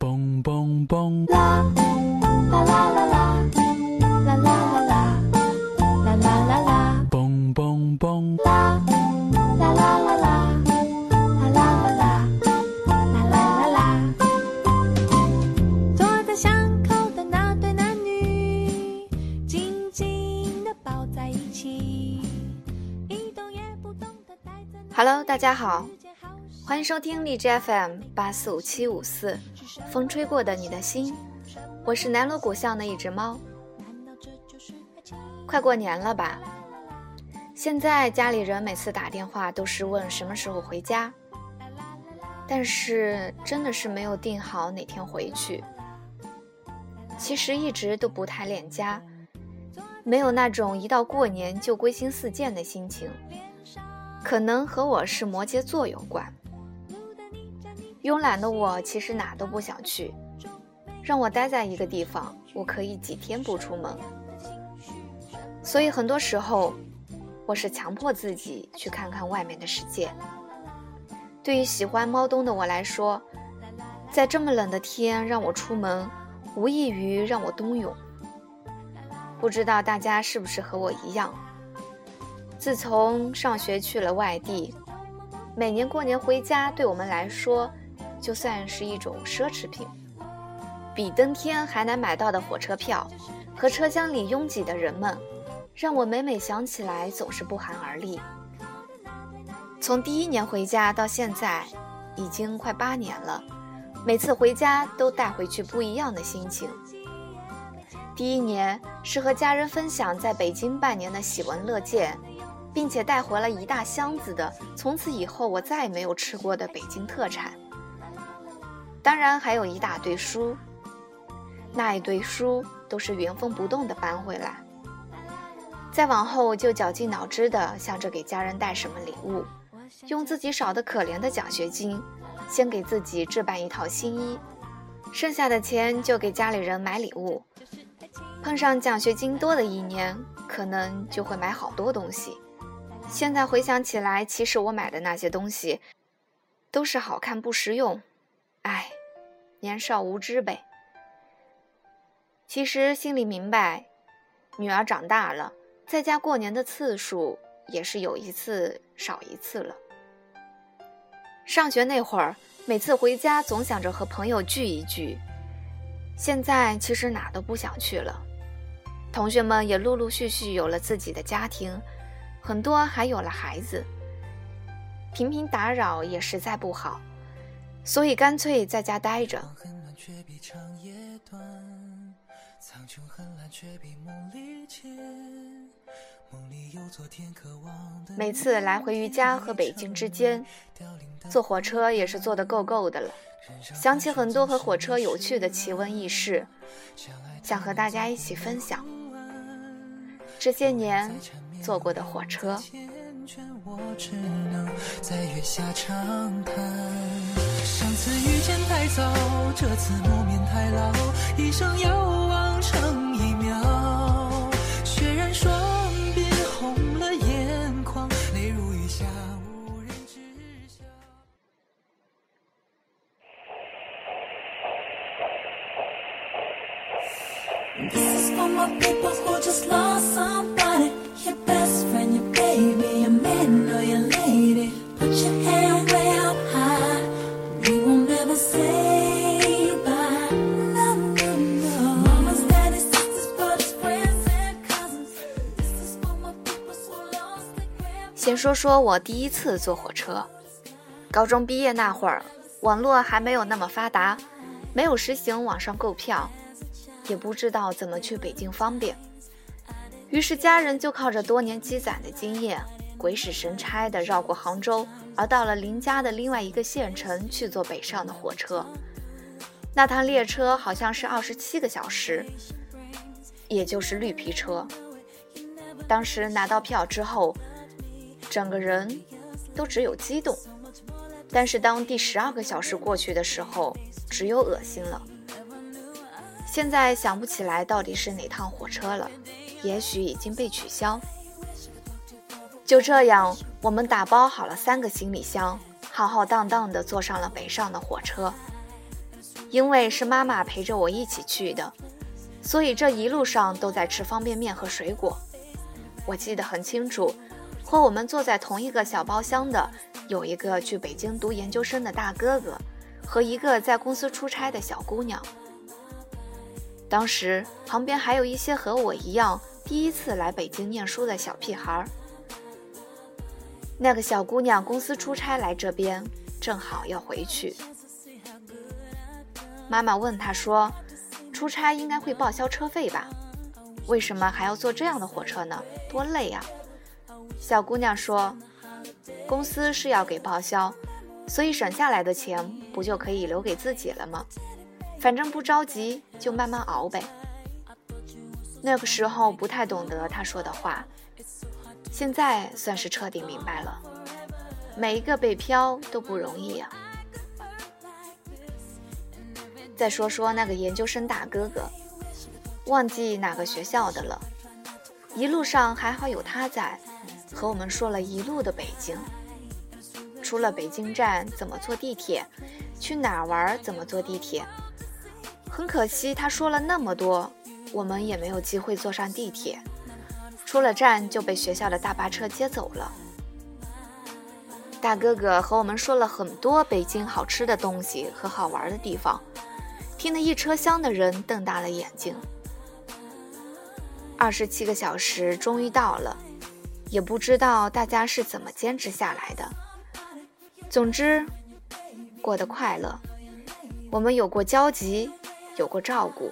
嘣嘣嘣！啦啦啦啦啦，啦啦啦啦，啦啦啦啦，嘣嘣嘣！啦啦啦啦啦，啦啦啦啦，啦啦啦啦。坐在巷口的那对男女，紧紧地抱在一起，一动也不动的待在那。Hello，大家好，欢迎收听荔枝 FM 八四五七五四，风吹过的你的心，我是南锣鼓巷的一只猫。快过年了吧？现在家里人每次打电话都是问什么时候回家，但是真的是没有定好哪天回去。其实一直都不太恋家，没有那种一到过年就归心似箭的心情。可能和我是摩羯座有关。慵懒的我其实哪都不想去，让我待在一个地方，我可以几天不出门。所以很多时候，我是强迫自己去看看外面的世界。对于喜欢猫冬的我来说，在这么冷的天让我出门，无异于让我冬泳。不知道大家是不是和我一样？自从上学去了外地，每年过年回家对我们来说，就算是一种奢侈品。比登天还难买到的火车票，和车厢里拥挤的人们，让我每每想起来总是不寒而栗。从第一年回家到现在，已经快八年了，每次回家都带回去不一样的心情。第一年是和家人分享在北京半年的喜闻乐见。并且带回了一大箱子的，从此以后我再也没有吃过的北京特产。当然还有一大堆书，那一堆书都是原封不动的搬回来。再往后就绞尽脑汁的想着给家人带什么礼物，用自己少的可怜的奖学金，先给自己置办一套新衣，剩下的钱就给家里人买礼物。碰上奖学金多的一年，可能就会买好多东西。现在回想起来，其实我买的那些东西，都是好看不实用。唉，年少无知呗。其实心里明白，女儿长大了，在家过年的次数也是有一次少一次了。上学那会儿，每次回家总想着和朋友聚一聚，现在其实哪都不想去了。同学们也陆陆续续有了自己的家庭。很多还有了孩子，频频打扰也实在不好，所以干脆在家待着。每次来回于家和北京之间，坐火车也是坐得够够的了。想起很多和火车有趣的奇闻异事，想和大家一起分享。这些年。坐过的火车。次遇见太早，这次不免太老，一生遥望成说说我第一次坐火车。高中毕业那会儿，网络还没有那么发达，没有实行网上购票，也不知道怎么去北京方便。于是家人就靠着多年积攒的经验，鬼使神差地绕过杭州，而到了邻家的另外一个县城去坐北上的火车。那趟列车好像是二十七个小时，也就是绿皮车。当时拿到票之后，整个人都只有激动，但是当第十二个小时过去的时候，只有恶心了。现在想不起来到底是哪趟火车了。也许已经被取消。就这样，我们打包好了三个行李箱，浩浩荡荡地坐上了北上的火车。因为是妈妈陪着我一起去的，所以这一路上都在吃方便面和水果。我记得很清楚，和我们坐在同一个小包厢的有一个去北京读研究生的大哥哥，和一个在公司出差的小姑娘。当时旁边还有一些和我一样第一次来北京念书的小屁孩儿。那个小姑娘公司出差来这边，正好要回去。妈妈问她说：“出差应该会报销车费吧？为什么还要坐这样的火车呢？多累啊！”小姑娘说：“公司是要给报销，所以省下来的钱不就可以留给自己了吗？反正不着急，就慢慢熬呗。”那个时候不太懂得她说的话，现在算是彻底明白了，每一个北漂都不容易呀。再说说那个研究生大哥哥，忘记哪个学校的了。一路上还好有他在，和我们说了一路的北京。出了北京站怎么坐地铁，去哪玩怎么坐地铁。很可惜，他说了那么多，我们也没有机会坐上地铁。出了站就被学校的大巴车接走了。大哥哥和我们说了很多北京好吃的东西和好玩的地方。听得一车厢的人瞪大了眼睛。二十七个小时终于到了，也不知道大家是怎么坚持下来的。总之，过得快乐。我们有过交集，有过照顾。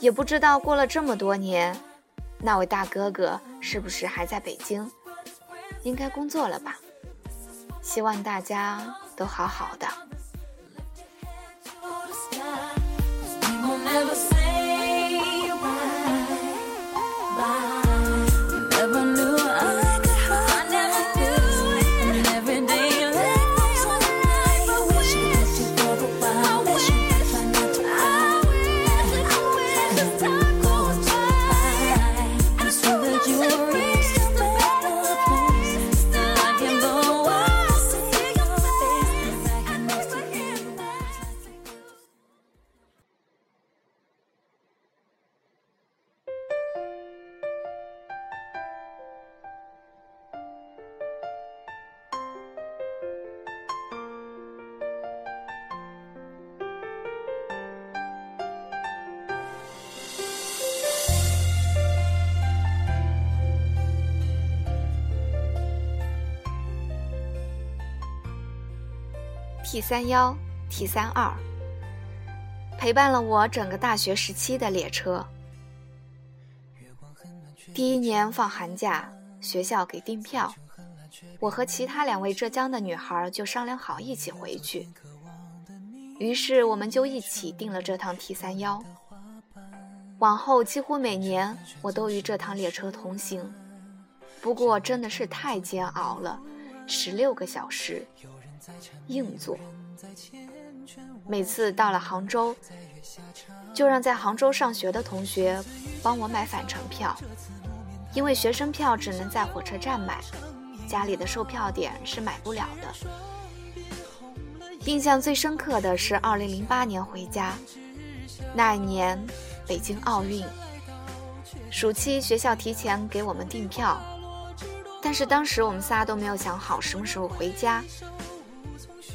也不知道过了这么多年，那位大哥哥是不是还在北京？应该工作了吧？希望大家都好好的。T 三幺、T 三二，陪伴了我整个大学时期的列车。第一年放寒假，学校给订票，我和其他两位浙江的女孩就商量好一起回去。于是我们就一起订了这趟 T 三幺。往后几乎每年我都与这趟列车同行，不过真的是太煎熬了，十六个小时。硬座。每次到了杭州，就让在杭州上学的同学帮我买返程票，因为学生票只能在火车站买，家里的售票点是买不了的。印象最深刻的是2008年回家，那一年北京奥运，暑期学校提前给我们订票，但是当时我们仨都没有想好什么时候回家。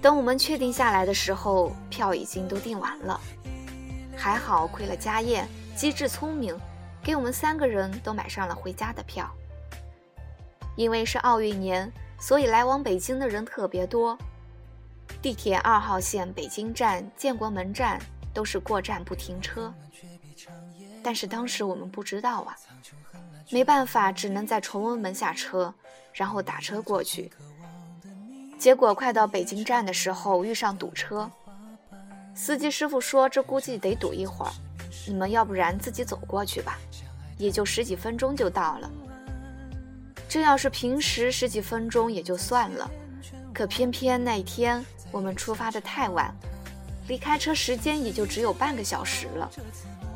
等我们确定下来的时候，票已经都订完了。还好亏了家燕机智聪明，给我们三个人都买上了回家的票。因为是奥运年，所以来往北京的人特别多。地铁二号线北京站、建国门站都是过站不停车。但是当时我们不知道啊，没办法，只能在崇文门下车，然后打车过去。结果快到北京站的时候遇上堵车，司机师傅说这估计得堵一会儿，你们要不然自己走过去吧，也就十几分钟就到了。这要是平时十几分钟也就算了，可偏偏那天我们出发的太晚，离开车时间也就只有半个小时了，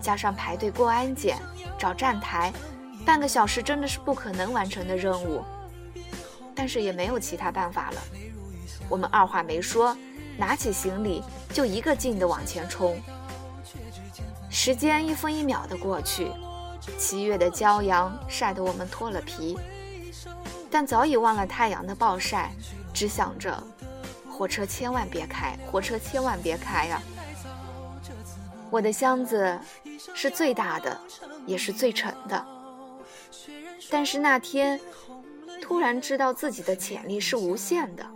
加上排队过安检、找站台，半个小时真的是不可能完成的任务。但是也没有其他办法了。我们二话没说，拿起行李就一个劲地往前冲。时间一分一秒的过去，七月的骄阳晒得我们脱了皮，但早已忘了太阳的暴晒，只想着火车千万别开，火车千万别开呀！我的箱子是最大的，也是最沉的。但是那天突然知道自己的潜力是无限的，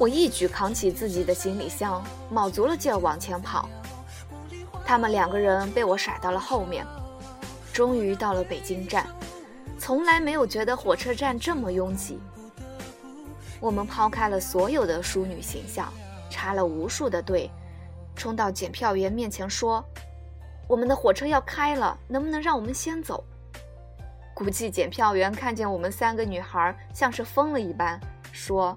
我一举扛起自己的行李箱，卯足了劲儿往前跑。他们两个人被我甩到了后面，终于到了北京站。从来没有觉得火车站这么拥挤。我们抛开了所有的淑女形象，插了无数的队，冲到检票员面前说：“我们的火车要开了，能不能让我们先走？”估计检票员看见我们三个女孩像是疯了一般，说：“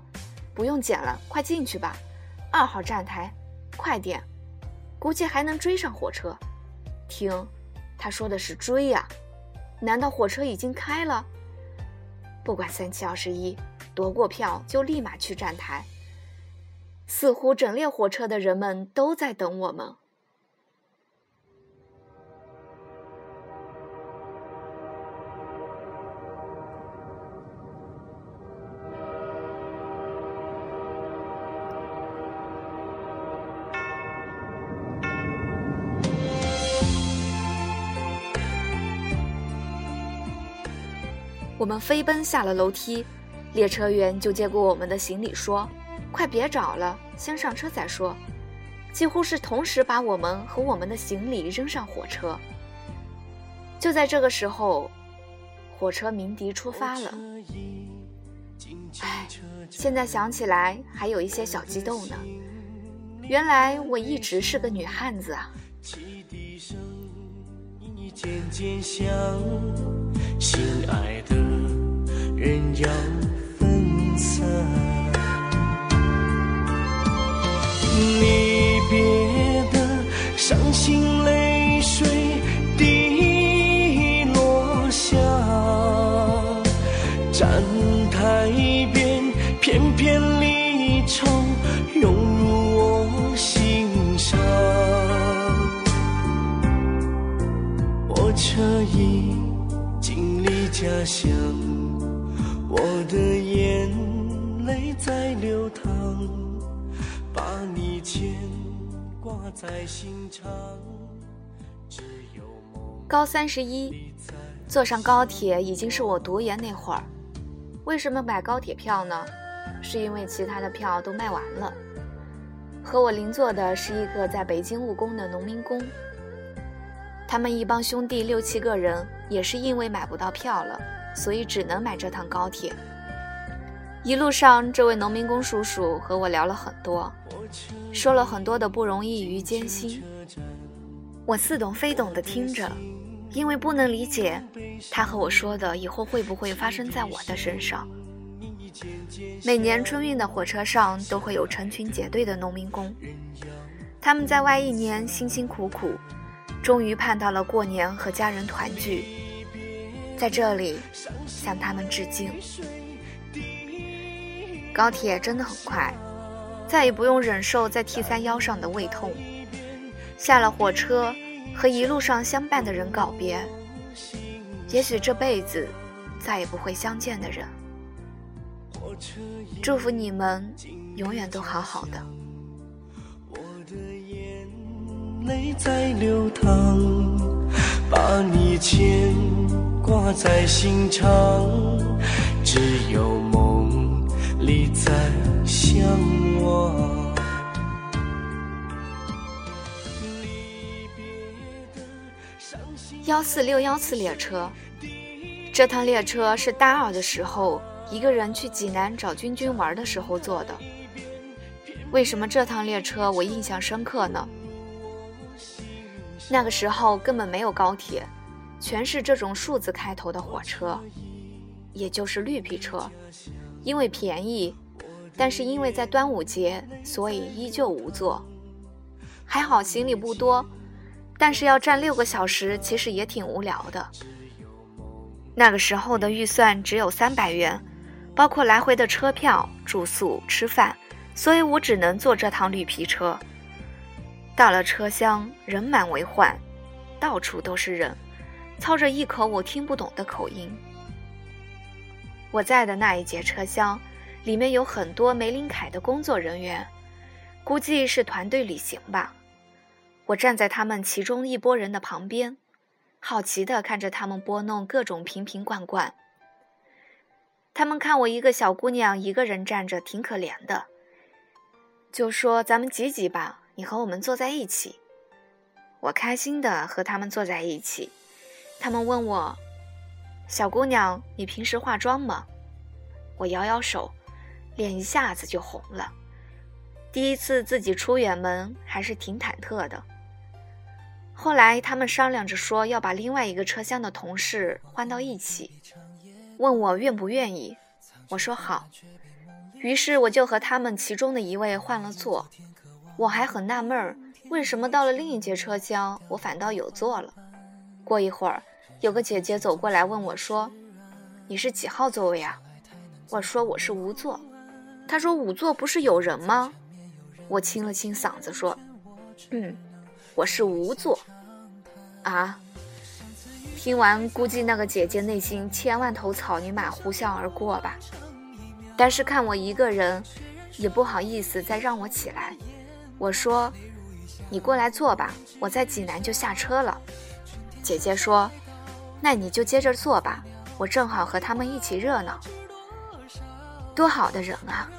不用捡了，快进去吧，二号站台，快点。”估计还能追上火车。听，他说的是追呀？难道火车已经开了？不管三七二十一，夺过票就立马去站台。似乎整列火车的人们都在等我们。我们飞奔下了楼梯，列车员就接过我们的行李，说：“快别找了，先上车再说。”几乎是同时把我们和我们的行李扔上火车。就在这个时候，火车鸣笛出发了。唉，现在想起来还有一些小激动呢。原来我一直是个女汉子啊！汽笛声，你渐渐响心爱的人要分散，离别的伤心泪家乡，我的眼泪在流淌，把你牵挂在心。高三十一，坐上高铁已经是我读研那会儿。为什么买高铁票呢？是因为其他的票都卖完了。和我邻座的是一个在北京务工的农民工。他们一帮兄弟六七个人，也是因为买不到票了，所以只能买这趟高铁。一路上，这位农民工叔叔和我聊了很多，说了很多的不容易与艰辛。我似懂非懂的听着，因为不能理解他和我说的以后会不会发生在我的身上。每年春运的火车上都会有成群结队的农民工，他们在外一年辛辛苦苦。终于盼到了过年和家人团聚，在这里向他们致敬。高铁真的很快，再也不用忍受在 T 三腰上的胃痛。下了火车，和一路上相伴的人告别，也许这辈子再也不会相见的人。祝福你们永远都好好的。泪在流淌，把你牵挂在心上，只有梦里在相望。幺四六幺次列车，这趟列车是大二的时候一个人去济南找君君玩的时候坐的。为什么这趟列车我印象深刻呢？那个时候根本没有高铁，全是这种数字开头的火车，也就是绿皮车。因为便宜，但是因为在端午节，所以依旧无座。还好行李不多，但是要站六个小时，其实也挺无聊的。那个时候的预算只有三百元，包括来回的车票、住宿、吃饭，所以我只能坐这趟绿皮车。到了车厢，人满为患，到处都是人，操着一口我听不懂的口音。我在的那一节车厢，里面有很多玫琳凯的工作人员，估计是团队旅行吧。我站在他们其中一拨人的旁边，好奇地看着他们拨弄各种瓶瓶罐罐。他们看我一个小姑娘一个人站着，挺可怜的，就说：“咱们挤挤吧，你和我们坐在一起。”我开心的和他们坐在一起。他们问我。小姑娘，你平时化妆吗？我摇摇手，脸一下子就红了。第一次自己出远门，还是挺忐忑的。后来他们商量着说要把另外一个车厢的同事换到一起，问我愿不愿意。我说好。于是我就和他们其中的一位换了座。我还很纳闷儿，为什么到了另一节车厢，我反倒有座了。过一会儿。有个姐姐走过来问我说：“你是几号座位啊？”我说：“我是无座。”她说：“五座不是有人吗？”我清了清嗓子说：“嗯，我是无座。”啊！听完，估计那个姐姐内心千万头草泥马呼啸而过吧。但是看我一个人，也不好意思再让我起来。我说：“你过来坐吧，我在济南就下车了。”姐姐说。那你就接着坐吧，我正好和他们一起热闹。多好的人啊，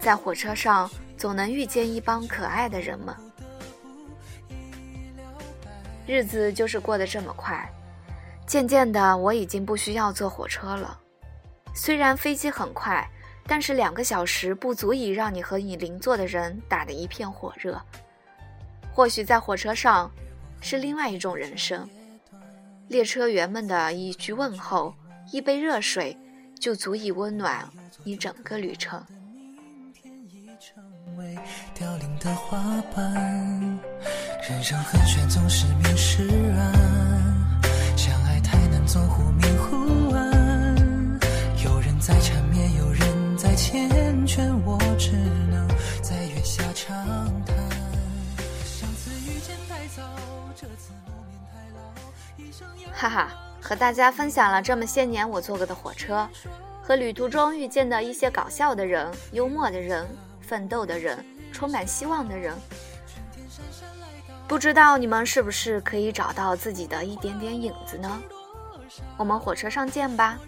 在火车上总能遇见一帮可爱的人们。日子就是过得这么快，渐渐的我已经不需要坐火车了。虽然飞机很快，但是两个小时不足以让你和你邻座的人打得一片火热。或许在火车上，是另外一种人生。列车员们的一句问候，一杯热水，就足以温暖你整个旅程。凋零的花瓣，人生很悬，总是迷失暗。相爱太难，总忽明忽暗。有人在，人在缱绻，我只能在月下长叹。上次遇见太早，这次。哈哈，和大家分享了这么些年我坐过的火车，和旅途中遇见的一些搞笑的人、幽默的人、奋斗的人、充满希望的人。不知道你们是不是可以找到自己的一点点影子呢？我们火车上见吧。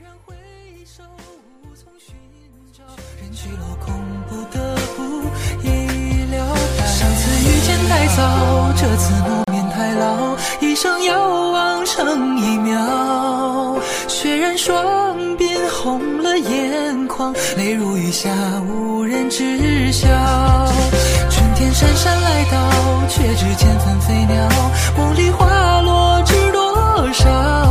上次遇见太早，这次不免太老，一生遥望成一秒。血染双鬓，红了眼眶，泪如雨下，无人知晓。春天姗姗来到，却只见纷飞鸟，梦里。花落知多少。